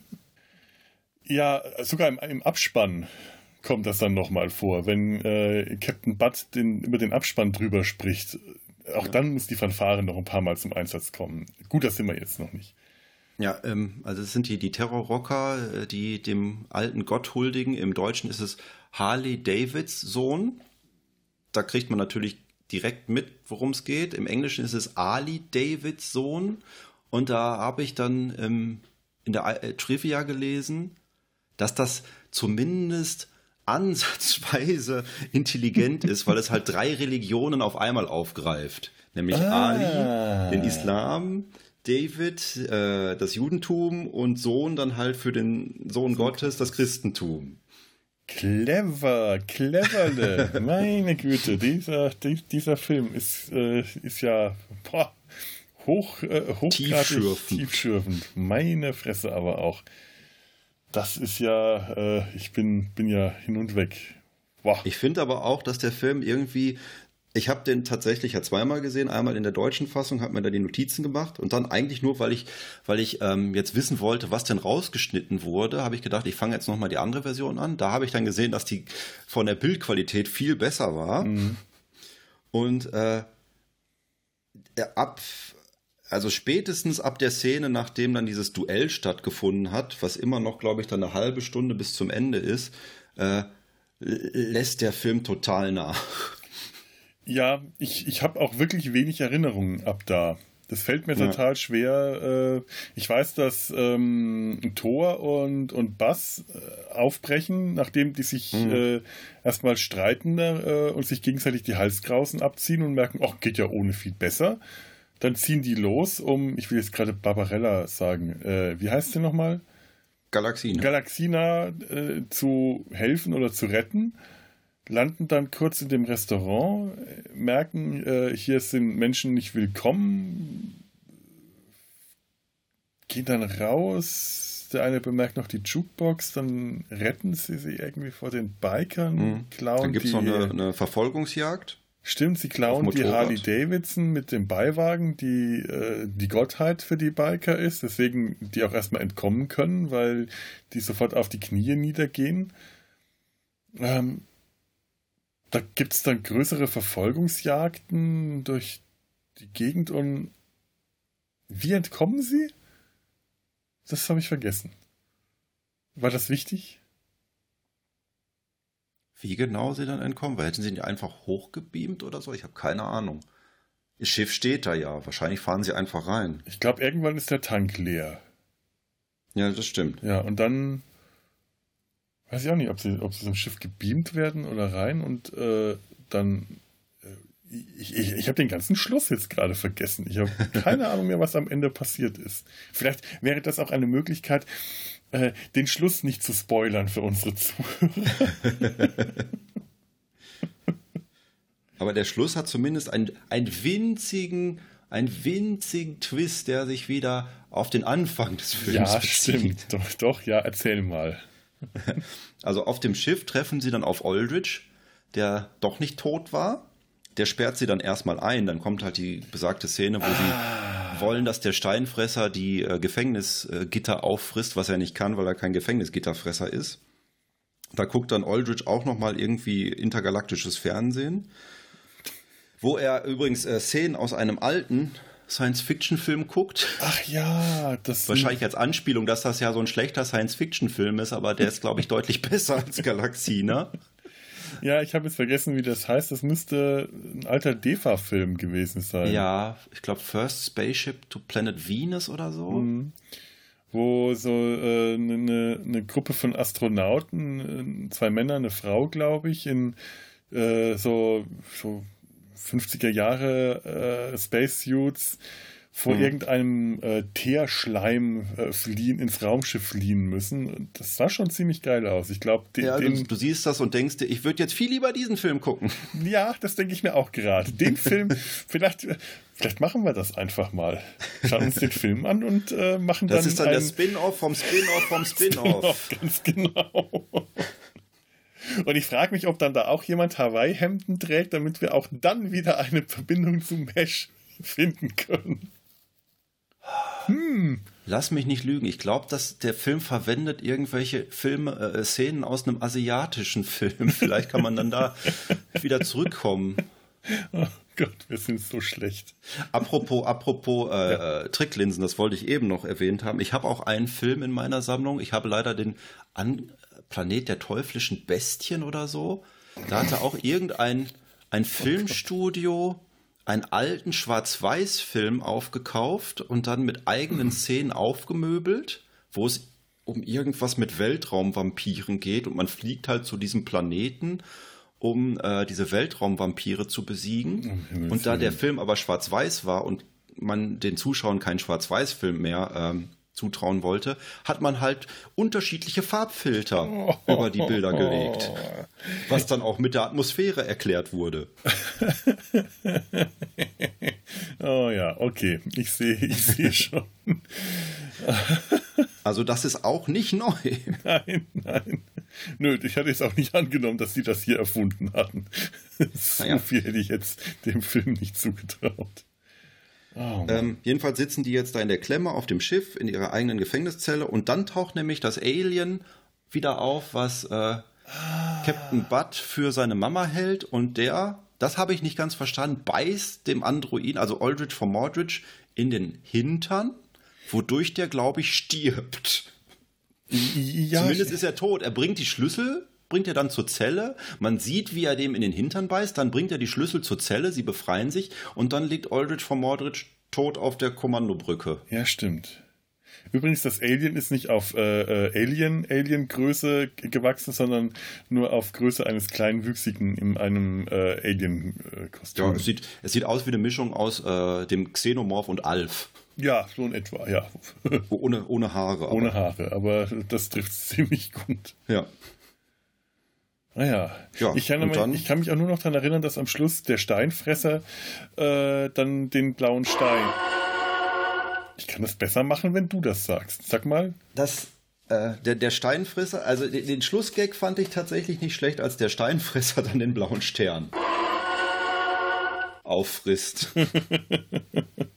ja, sogar im, im Abspann kommt das dann nochmal vor, wenn äh, Captain Butt den, über den Abspann drüber spricht. Auch dann muss die Fanfare noch ein paar Mal zum Einsatz kommen. Gut, das sind wir jetzt noch nicht. Ja, ähm, also es sind die, die Terrorrocker, äh, die dem alten Gott huldigen. Im Deutschen ist es Harley Davids Sohn. Da kriegt man natürlich direkt mit, worum es geht. Im Englischen ist es Ali Davids Sohn. Und da habe ich dann ähm, in der äh, Trivia gelesen, dass das zumindest ansatzweise intelligent ist, weil es halt drei Religionen auf einmal aufgreift. Nämlich Ah. Ali, den Islam, David, äh, das Judentum und Sohn dann halt für den Sohn Gottes das Christentum. Clever, cleverle. Meine Güte, dieser, die, dieser Film ist, äh, ist ja boah, hoch, äh, hochgradig Tiefschürfend. tiefschürfend. Meine Fresse aber auch. Das ist ja, äh, ich bin, bin ja hin und weg. Boah. Ich finde aber auch, dass der Film irgendwie, ich habe den tatsächlich ja zweimal gesehen, einmal in der deutschen Fassung, habe mir da die Notizen gemacht und dann eigentlich nur, weil ich, weil ich ähm, jetzt wissen wollte, was denn rausgeschnitten wurde, habe ich gedacht, ich fange jetzt nochmal die andere Version an. Da habe ich dann gesehen, dass die von der Bildqualität viel besser war. Und äh, ab, also spätestens ab der Szene, nachdem dann dieses Duell stattgefunden hat, was immer noch, glaube ich, dann eine halbe Stunde bis zum Ende ist, äh, lässt der Film total nach. Ja, ich, ich habe auch wirklich wenig Erinnerungen ab da. Das fällt mir Ja. total schwer. Äh, ich weiß, dass ähm, Thor und, und Bass äh, aufbrechen, nachdem die sich Mhm. äh, erstmal streiten äh, und sich gegenseitig die Halskrausen abziehen und merken, ach, geht ja ohne viel besser. Dann ziehen die los, um, ich will jetzt gerade Barbarella sagen, äh, wie heißt sie nochmal? Galaxien. Galaxina äh, zu helfen oder zu retten, landen dann kurz in dem Restaurant, merken, äh, hier sind Menschen nicht willkommen, gehen dann raus. Der eine bemerkt noch die Jukebox, dann retten sie sie irgendwie vor den Bikern, Mhm. klauen Dann gibt es noch eine, eine Verfolgungsjagd. Stimmt, sie klauen die. Harley Davidson mit dem Beiwagen, die äh, die Gottheit für die Biker ist, deswegen die auch erstmal entkommen können, weil die sofort auf die Knie niedergehen. Ähm, da gibt es dann größere Verfolgungsjagden durch die Gegend und wie entkommen sie? Das habe ich vergessen. War das wichtig? Wie genau sie dann entkommen? Weil hätten sie nicht einfach hochgebeamt oder so? Ich habe keine Ahnung. Das Schiff steht da ja. Wahrscheinlich fahren sie einfach rein. Ich glaube, irgendwann ist der Tank leer. Ja, das stimmt. Ja, und dann Weiß ich auch nicht, ob sie, ob sie zum Schiff gebeamt werden oder rein und äh, dann. Äh, ich, ich, ich habe den ganzen Schluss jetzt gerade vergessen. Ich habe keine Ahnung mehr, was am Ende passiert ist. Vielleicht wäre das auch eine Möglichkeit, äh, den Schluss nicht zu spoilern für unsere Zuhörer. Aber der Schluss hat zumindest einen, einen winzigen, einen winzigen Twist, der sich wieder auf den Anfang des Films ja, bezieht. stimmt. Doch, doch, ja, erzähl mal. Also auf dem Schiff treffen sie dann auf Aldrich, der doch nicht tot war. Der sperrt sie dann erstmal ein. Dann kommt halt die besagte Szene, wo sie wollen, dass der Steinfresser die äh, Gefängnisgitter auffrisst, was er nicht kann, weil er kein Gefängnisgitterfresser ist. Da guckt dann Aldrich auch nochmal irgendwie intergalaktisches Fernsehen. Wo er übrigens äh, Szenen aus einem alten Science-Fiction-Film guckt. Ach ja, das. Wahrscheinlich als Anspielung, dass das ja so ein schlechter Science-Fiction-Film ist, aber der ist, glaube ich, deutlich besser als Galaxie, ne? Ja, ich habe jetzt vergessen, wie das heißt. Das müsste ein alter DEFA-Film gewesen sein. Ja, ich glaube First Spaceship to Planet Venus oder so. Mhm. Wo so äh, eine, eine Gruppe von Astronauten, äh, zwei Männer, eine Frau, glaube ich, in äh, so, so 50er Jahre äh, Spacesuits vor Mhm. irgendeinem äh, Teerschleim äh, fliehen, ins Raumschiff fliehen müssen. Das sah schon ziemlich geil aus. Ich glaube, den, Ja, du, den, du siehst das und denkst dir, ich würde jetzt viel lieber diesen Film gucken. ja, das denke ich mir auch gerade. Den Film, vielleicht, vielleicht machen wir das einfach mal. Schauen uns den Film an und äh, machen Das dann ist dann der Spin-off vom Spin-off vom Spin-off. Ganz genau. Und ich frage mich, ob dann da auch jemand Hawaii-Hemden trägt, damit wir auch dann wieder eine Verbindung zu Mesh finden können. Lass mich nicht lügen. Ich glaube, dass der Film verwendet irgendwelche Filme, äh, Szenen aus einem asiatischen Film. Vielleicht kann man dann da wieder zurückkommen. Oh Gott, wir sind so schlecht. Apropos, apropos äh, äh, Tricklinsen, das wollte ich eben noch erwähnt haben. Ich habe auch einen Film in meiner Sammlung. Ich habe leider den An Planet der teuflischen Bestien oder so. Da hatte auch irgendein ein Filmstudio einen alten Schwarz-Weiß-Film aufgekauft und dann mit eigenen Szenen aufgemöbelt, wo es um irgendwas mit Weltraumvampiren geht und man fliegt halt zu diesem Planeten, um äh, diese Weltraumvampire zu besiegen. Himmels und da der. Film aber schwarz-weiß war und man den Zuschauern keinen Schwarz-Weiß-Film mehr ähm, zutrauen wollte, hat man halt unterschiedliche Farbfilter über die Bilder gelegt, was dann auch mit der Atmosphäre erklärt wurde. Oh ja, okay. Ich sehe, ich sehe schon. Also das ist auch nicht neu. Nein, nein. Nö, ich hatte jetzt auch nicht angenommen, dass sie das hier erfunden hatten. So Naja. viel hätte ich jetzt dem Film nicht zugetraut. Oh. Ähm, jedenfalls sitzen die jetzt da in der Klemme auf dem Schiff in ihrer eigenen Gefängniszelle und dann taucht nämlich das Alien wieder auf, was äh, Captain Butt für seine Mama hält und der, das habe ich nicht ganz verstanden, beißt dem Androiden, also Aldrich von Mordrich, in den Hintern, wodurch der, glaube ich, stirbt. ja, Zumindest ist er tot. Er bringt die Schlüssel, bringt er dann zur Zelle. Man sieht, wie er dem in den Hintern beißt. Dann bringt er die Schlüssel zur Zelle. Sie befreien sich. Und dann liegt Aldrich von Mordrich tot auf der Kommandobrücke. Ja, stimmt. Übrigens, das Alien ist nicht auf äh, äh, Alien, Alien-Größe gewachsen, sondern nur auf Größe eines kleinen Wüchsigen in einem äh, Alien-Kostüm. Ja, es sieht, es sieht aus wie eine Mischung aus äh, dem Xenomorph und Alf. ja, so in etwa, ja. Ohne, ohne Haare. Ohne aber, Haare, aber das trifft ziemlich gut. Ja. Naja, Ja, ich, kann aber, dann- ich kann mich auch nur noch daran erinnern, dass am Schluss der Steinfresser äh, dann den blauen Stein. Ich kann das besser machen, wenn du das sagst. Sag mal. Das, äh, der, der Steinfresser, also den, den Schlussgag fand ich tatsächlich nicht schlecht, als der Steinfresser dann den blauen Stern auffrisst.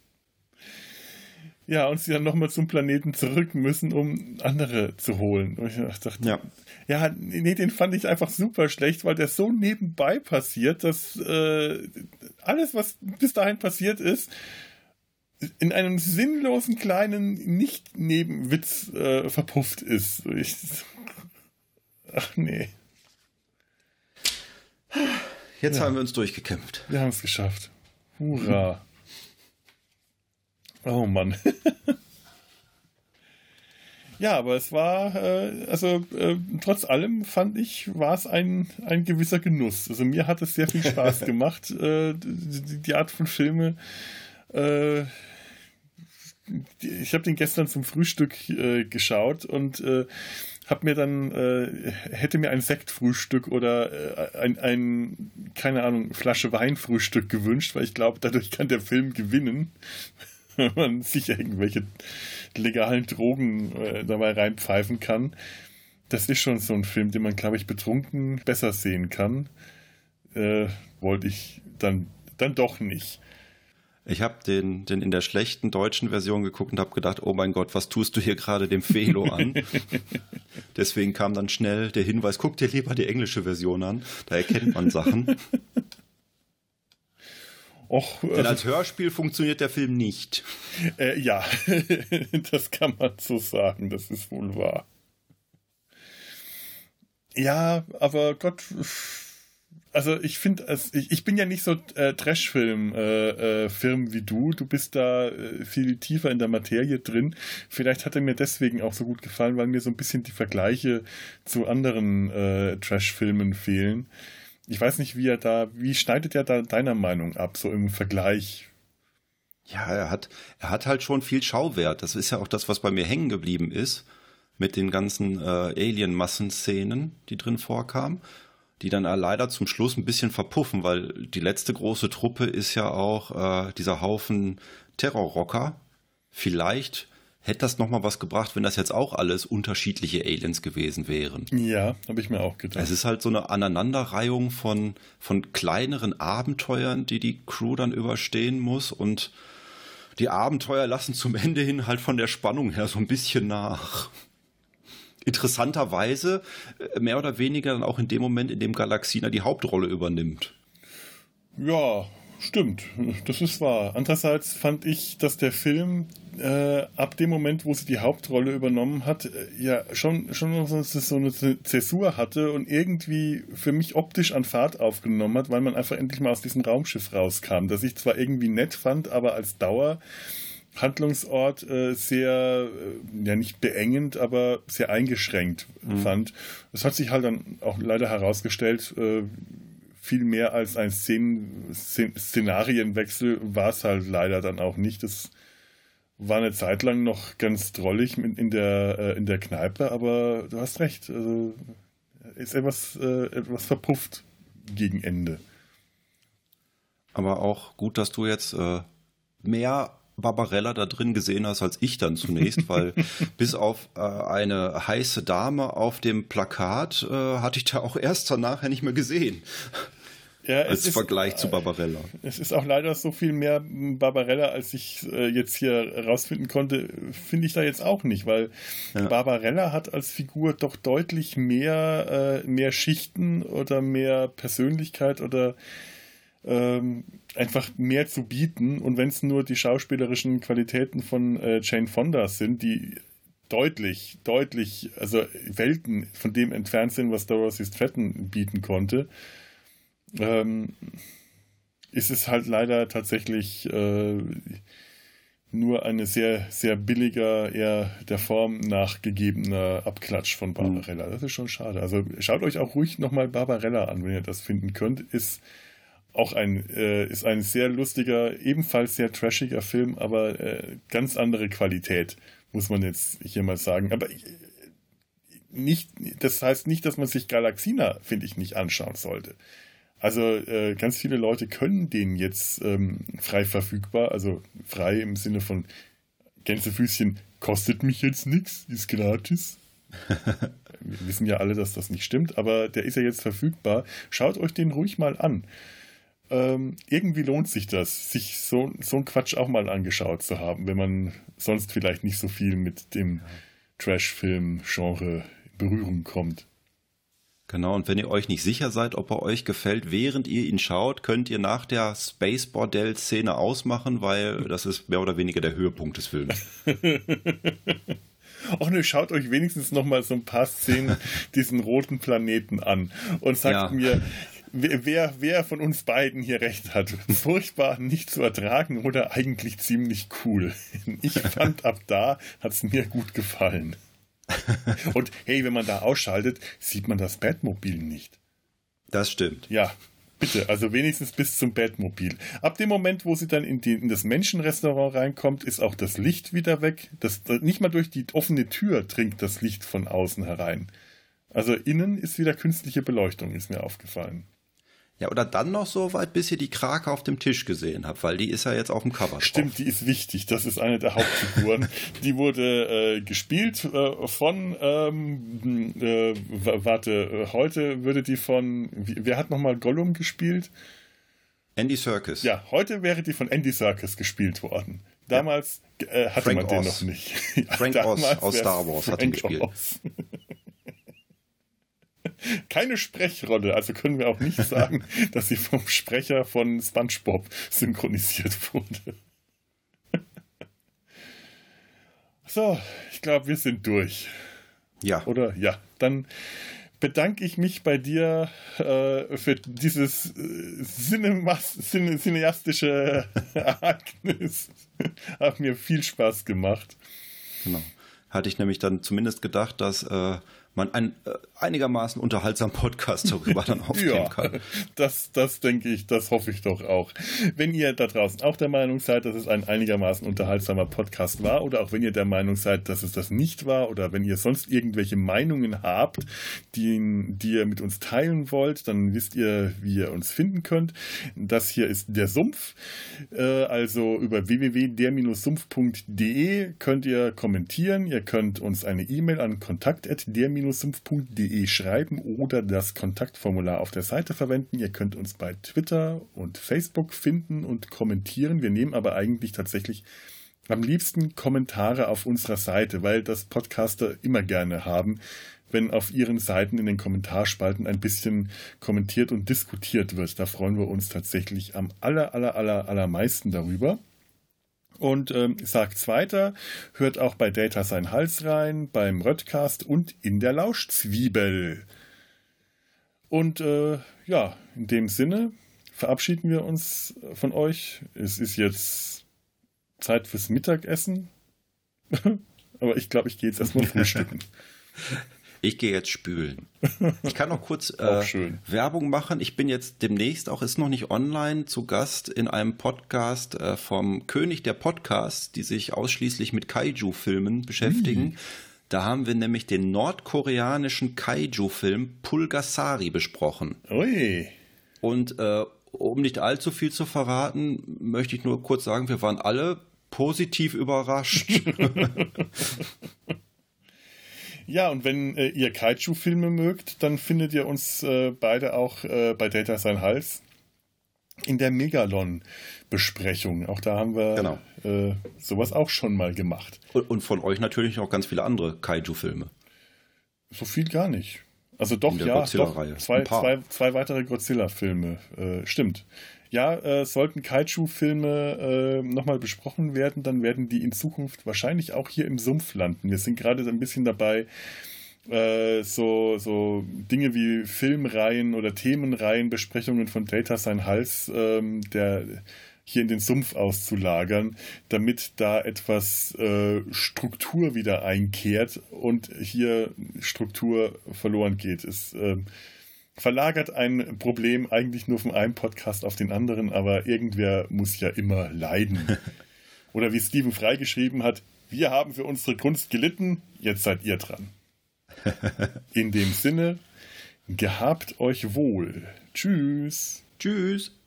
Ja, und sie dann nochmal zum Planeten zurück müssen, um andere zu holen. Und ich dachte, Ja. ja, nee, den fand ich einfach super schlecht, weil der so nebenbei passiert, dass äh, alles, was bis dahin passiert ist, in einem sinnlosen kleinen Nicht-Nebenwitz äh, verpufft ist. Ich, ach nee, Jetzt haben wir uns durchgekämpft. wir haben es geschafft. Hurra. Oh Mann. Ja, aber es war, äh, also äh, trotz allem fand ich, war es ein, ein gewisser Genuss. Also mir hat es sehr viel Spaß gemacht, äh, die, die, Art von Filme. Äh, ich habe den gestern zum Frühstück äh, geschaut und äh, habe mir dann, äh, hätte mir ein Sektfrühstück oder äh, ein, ein, keine Ahnung, Flasche Weinfrühstück gewünscht, weil ich glaube, dadurch kann der Film gewinnen, wenn man sich irgendwelche legalen Drogen äh, dabei reinpfeifen kann. Das ist schon so ein Film, den man, glaube ich, betrunken besser sehen kann. Äh, wollte ich dann, dann doch nicht. Ich habe den, den in der schlechten deutschen Version geguckt und habe gedacht, oh mein Gott, was tust du hier gerade dem Felo an? Deswegen kam dann schnell der Hinweis, guck dir lieber die englische Version an, da erkennt man Sachen. Och, Denn als Hörspiel funktioniert der Film nicht. Äh, ja, das kann man so sagen, das ist wohl wahr. Ja, aber Gott, also ich finde, ich, bin ja nicht so äh, Trash-Film äh, äh, wie du. Du bist da äh, viel tiefer in der Materie drin. Vielleicht hat er mir deswegen auch so gut gefallen, weil mir so ein bisschen die Vergleiche zu anderen äh, Trash-Filmen fehlen. Ich weiß nicht, wie er da, wie schneidet er da deiner Meinung ab, so im Vergleich? Ja, er hat, er hat halt schon viel Schauwert. Das ist ja auch das, was bei mir hängen geblieben ist mit den ganzen äh, Alien-Massenszenen, die drin vorkamen die dann leider zum Schluss ein bisschen verpuffen, weil die letzte große Truppe ist ja auch äh, dieser Haufen Terrorrocker. Vielleicht hätte das nochmal was gebracht, wenn das jetzt auch alles unterschiedliche Aliens gewesen wären. Ja, habe ich mir auch gedacht. Es ist halt so eine Aneinanderreihung von, von kleineren Abenteuern, die die Crew dann überstehen muss und die Abenteuer lassen zum Ende hin halt von der Spannung her so ein bisschen nach interessanterweise äh, mehr oder weniger dann auch in dem Moment, in dem Galaxina die Hauptrolle übernimmt. Ja, stimmt. Das ist wahr. Andererseits fand ich, dass der Film äh, ab dem Moment, wo sie die Hauptrolle übernommen hat, äh, ja schon, schon so eine Zäsur hatte und irgendwie für mich optisch an Fahrt aufgenommen hat, weil man einfach endlich mal aus diesem Raumschiff rauskam, das ich zwar irgendwie nett fand, aber als Dauer Handlungsort äh, sehr, äh, ja nicht beengend, aber sehr eingeschränkt mhm. fand. Es hat sich halt dann auch leider herausgestellt, äh, viel mehr als ein Szen Szenarienwechsel war es halt leider dann auch nicht. Das war eine Zeit lang noch ganz drollig in der, äh, in der Kneipe, aber du hast recht. Also ist etwas, äh, etwas verpufft gegen Ende. Aber auch gut, dass du jetzt äh, mehr Barbarella da drin gesehen hast als ich dann zunächst, weil bis auf äh, eine heiße Dame auf dem Plakat äh, hatte ich da auch erst danach nicht mehr gesehen. Ja, als ist, Vergleich zu Barbarella. Es ist auch leider so viel mehr Barbarella, als ich äh, jetzt hier rausfinden konnte, finde ich da jetzt auch nicht, weil ja. Barbarella hat als Figur doch deutlich mehr, äh, mehr Schichten oder mehr Persönlichkeit oder ähm, einfach mehr zu bieten. Und wenn es nur die schauspielerischen Qualitäten von äh, Jane Fonda sind, die deutlich, deutlich, also Welten von dem entfernt sind, was Dorothy Stratton bieten konnte, ähm, ist es halt leider tatsächlich äh, nur eine sehr, sehr billiger, eher der Form nachgegebener Abklatsch von Barbarella. Das ist schon schade. Also schaut euch auch ruhig nochmal Barbarella an, wenn ihr das finden könnt. Ist auch ein, äh, ist ein sehr lustiger, ebenfalls sehr trashiger Film, aber äh, ganz andere Qualität, muss man jetzt hier mal sagen. Aber äh, nicht, das heißt nicht, dass man sich Galaxina, finde ich, nicht anschauen sollte. Also äh, ganz viele Leute können den jetzt ähm, frei verfügbar, also frei im Sinne von Gänsefüßchen, kostet mich jetzt nichts, ist gratis. Wir wissen ja alle, dass das nicht stimmt, aber der ist ja jetzt verfügbar. Schaut euch den ruhig mal an ähm, irgendwie lohnt sich das, sich so, so einen Quatsch auch mal angeschaut zu haben, wenn man sonst vielleicht nicht so viel mit dem Trash-Film-Genre in Berührung kommt. Genau, und wenn ihr euch nicht sicher seid, ob er euch gefällt, während ihr ihn schaut, könnt ihr nach der Space Bordell-Szene ausmachen, weil das ist mehr oder weniger der Höhepunkt des Films. Ach ne, schaut euch wenigstens noch mal so ein paar Szenen diesen roten Planeten an und sagt ja. mir, wer, wer von uns beiden hier recht hat. Furchtbar nicht zu ertragen oder eigentlich ziemlich cool. Ich fand ab da hat es mir gut gefallen. Und hey, wenn man da ausschaltet, sieht man das Batmobil nicht. Das stimmt. Ja, bitte, also wenigstens bis zum Batmobil. Ab dem Moment, wo sie dann in, die, in das Menschenrestaurant reinkommt, ist auch das Licht wieder weg. Das, nicht mal durch die offene Tür dringt das Licht von außen herein. Also innen ist wieder künstliche Beleuchtung, ist mir aufgefallen. Ja, oder dann noch so weit, bis ihr die Krake auf dem Tisch gesehen habt, weil die ist ja jetzt auf dem Cover. Stimmt, drauf. die ist wichtig. Das ist eine der Hauptfiguren. die wurde äh, gespielt äh, von, ähm, äh, warte, heute würde die von, wer hat nochmal Gollum gespielt? Andy Serkis. Ja, heute wäre die von Andy Serkis gespielt worden. Damals ja. hatte Frank man den Oz. noch nicht. Frank Oz aus Star Wars hat ihn gespielt. Keine Sprechrolle, also können wir auch nicht sagen, dass sie vom Sprecher von SpongeBob synchronisiert wurde. So, ich glaube, wir sind durch. Ja. Oder? Ja, dann bedanke ich mich bei dir äh, für dieses äh, Cinemas cine cineastische Ereignis. Hat mir viel Spaß gemacht. Genau. Hatte ich nämlich dann zumindest gedacht, dass äh, man einen äh, einigermaßen unterhaltsamen Podcast darüber dann aufnehmen ja, kann. Das, das denke ich, das hoffe ich doch auch. Wenn ihr da draußen auch der Meinung seid, dass es ein einigermaßen unterhaltsamer Podcast war, oder auch wenn ihr der Meinung seid, dass es das nicht war, oder wenn ihr sonst irgendwelche Meinungen habt, die, die ihr mit uns teilen wollt, dann wisst ihr, wie ihr uns finden könnt. Das hier ist der Sumpf. Äh, also über www.der-sumpf.de könnt ihr kommentieren. Ihr könnt uns eine E-Mail an kontakt.der- sumpf.de schreiben oder das Kontaktformular auf der Seite verwenden. Ihr könnt uns bei Twitter und Facebook finden und kommentieren. Wir nehmen aber eigentlich tatsächlich am liebsten Kommentare auf unserer Seite, weil das Podcaster immer gerne haben, wenn auf ihren Seiten in den Kommentarspalten ein bisschen kommentiert und diskutiert wird. Da freuen wir uns tatsächlich am aller, aller, aller, allermeisten darüber. Und ähm, sagt's weiter, hört auch bei Data sein Hals rein, beim Röttcast und in der Lauschzwiebel. Und äh, ja, in dem Sinne verabschieden wir uns von euch. Es ist jetzt Zeit fürs Mittagessen. Aber ich glaube, ich gehe jetzt erstmal frühstücken. Ich gehe jetzt spülen. Ich kann noch kurz äh, Werbung machen. Ich bin jetzt demnächst, auch ist noch nicht online, zu Gast in einem Podcast äh, vom König der Podcasts, die sich ausschließlich mit Kaiju-Filmen beschäftigen. Mhm. Da haben wir nämlich den nordkoreanischen Kaiju-Film Pulgasari besprochen. Ui. Und äh, um nicht allzu viel zu verraten, möchte ich nur kurz sagen, wir waren alle positiv überrascht. Ja, und wenn äh, ihr Kaiju-Filme mögt, dann findet ihr uns äh, beide auch äh, bei Data Sein Hals in der Megalon-Besprechung. Auch da haben wir genau. Äh, sowas auch schon mal gemacht. Und, und, von euch natürlich noch ganz viele andere Kaiju-Filme. So viel gar nicht. Also doch, ja, doch, zwei, zwei, zwei weitere Godzilla-Filme. Äh, stimmt ja, äh, sollten Kaiju-Filme äh, nochmal besprochen werden, dann werden die in Zukunft wahrscheinlich auch hier im Sumpf landen. Wir sind gerade ein bisschen dabei, äh, so, so Dinge wie Filmreihen oder Themenreihen, Besprechungen von Data sein Hals, ähm, der hier in den Sumpf auszulagern, damit da etwas äh, Struktur wieder einkehrt und hier Struktur verloren geht. Es, äh, verlagert ein Problem eigentlich nur von einem Podcast auf den anderen, aber irgendwer muss ja immer leiden. Oder wie Stephen Frei geschrieben hat, wir haben für unsere Kunst gelitten, jetzt seid ihr dran. In dem Sinne, gehabt euch wohl. Tschüss. Tschüss.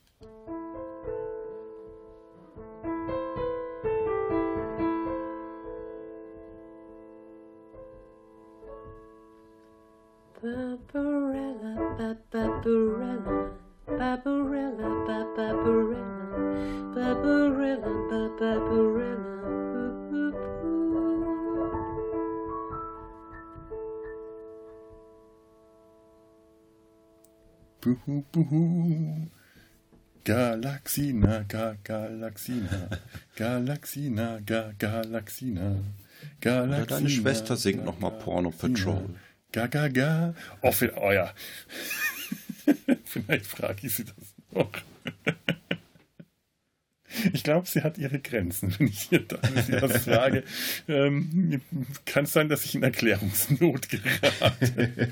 Buhu. Galaxina, ga, Galaxina, Galaxina, ga, Galaxina, Galaxina. Oder deine Schwester singt nochmal Porno Patrol. Ga, ga, ga. Oh, oh ja. Vielleicht frage ich sie das noch. ich glaube, sie hat ihre Grenzen, wenn ich hier das frage. Ähm, kann es sein, dass ich in Erklärungsnot gerate?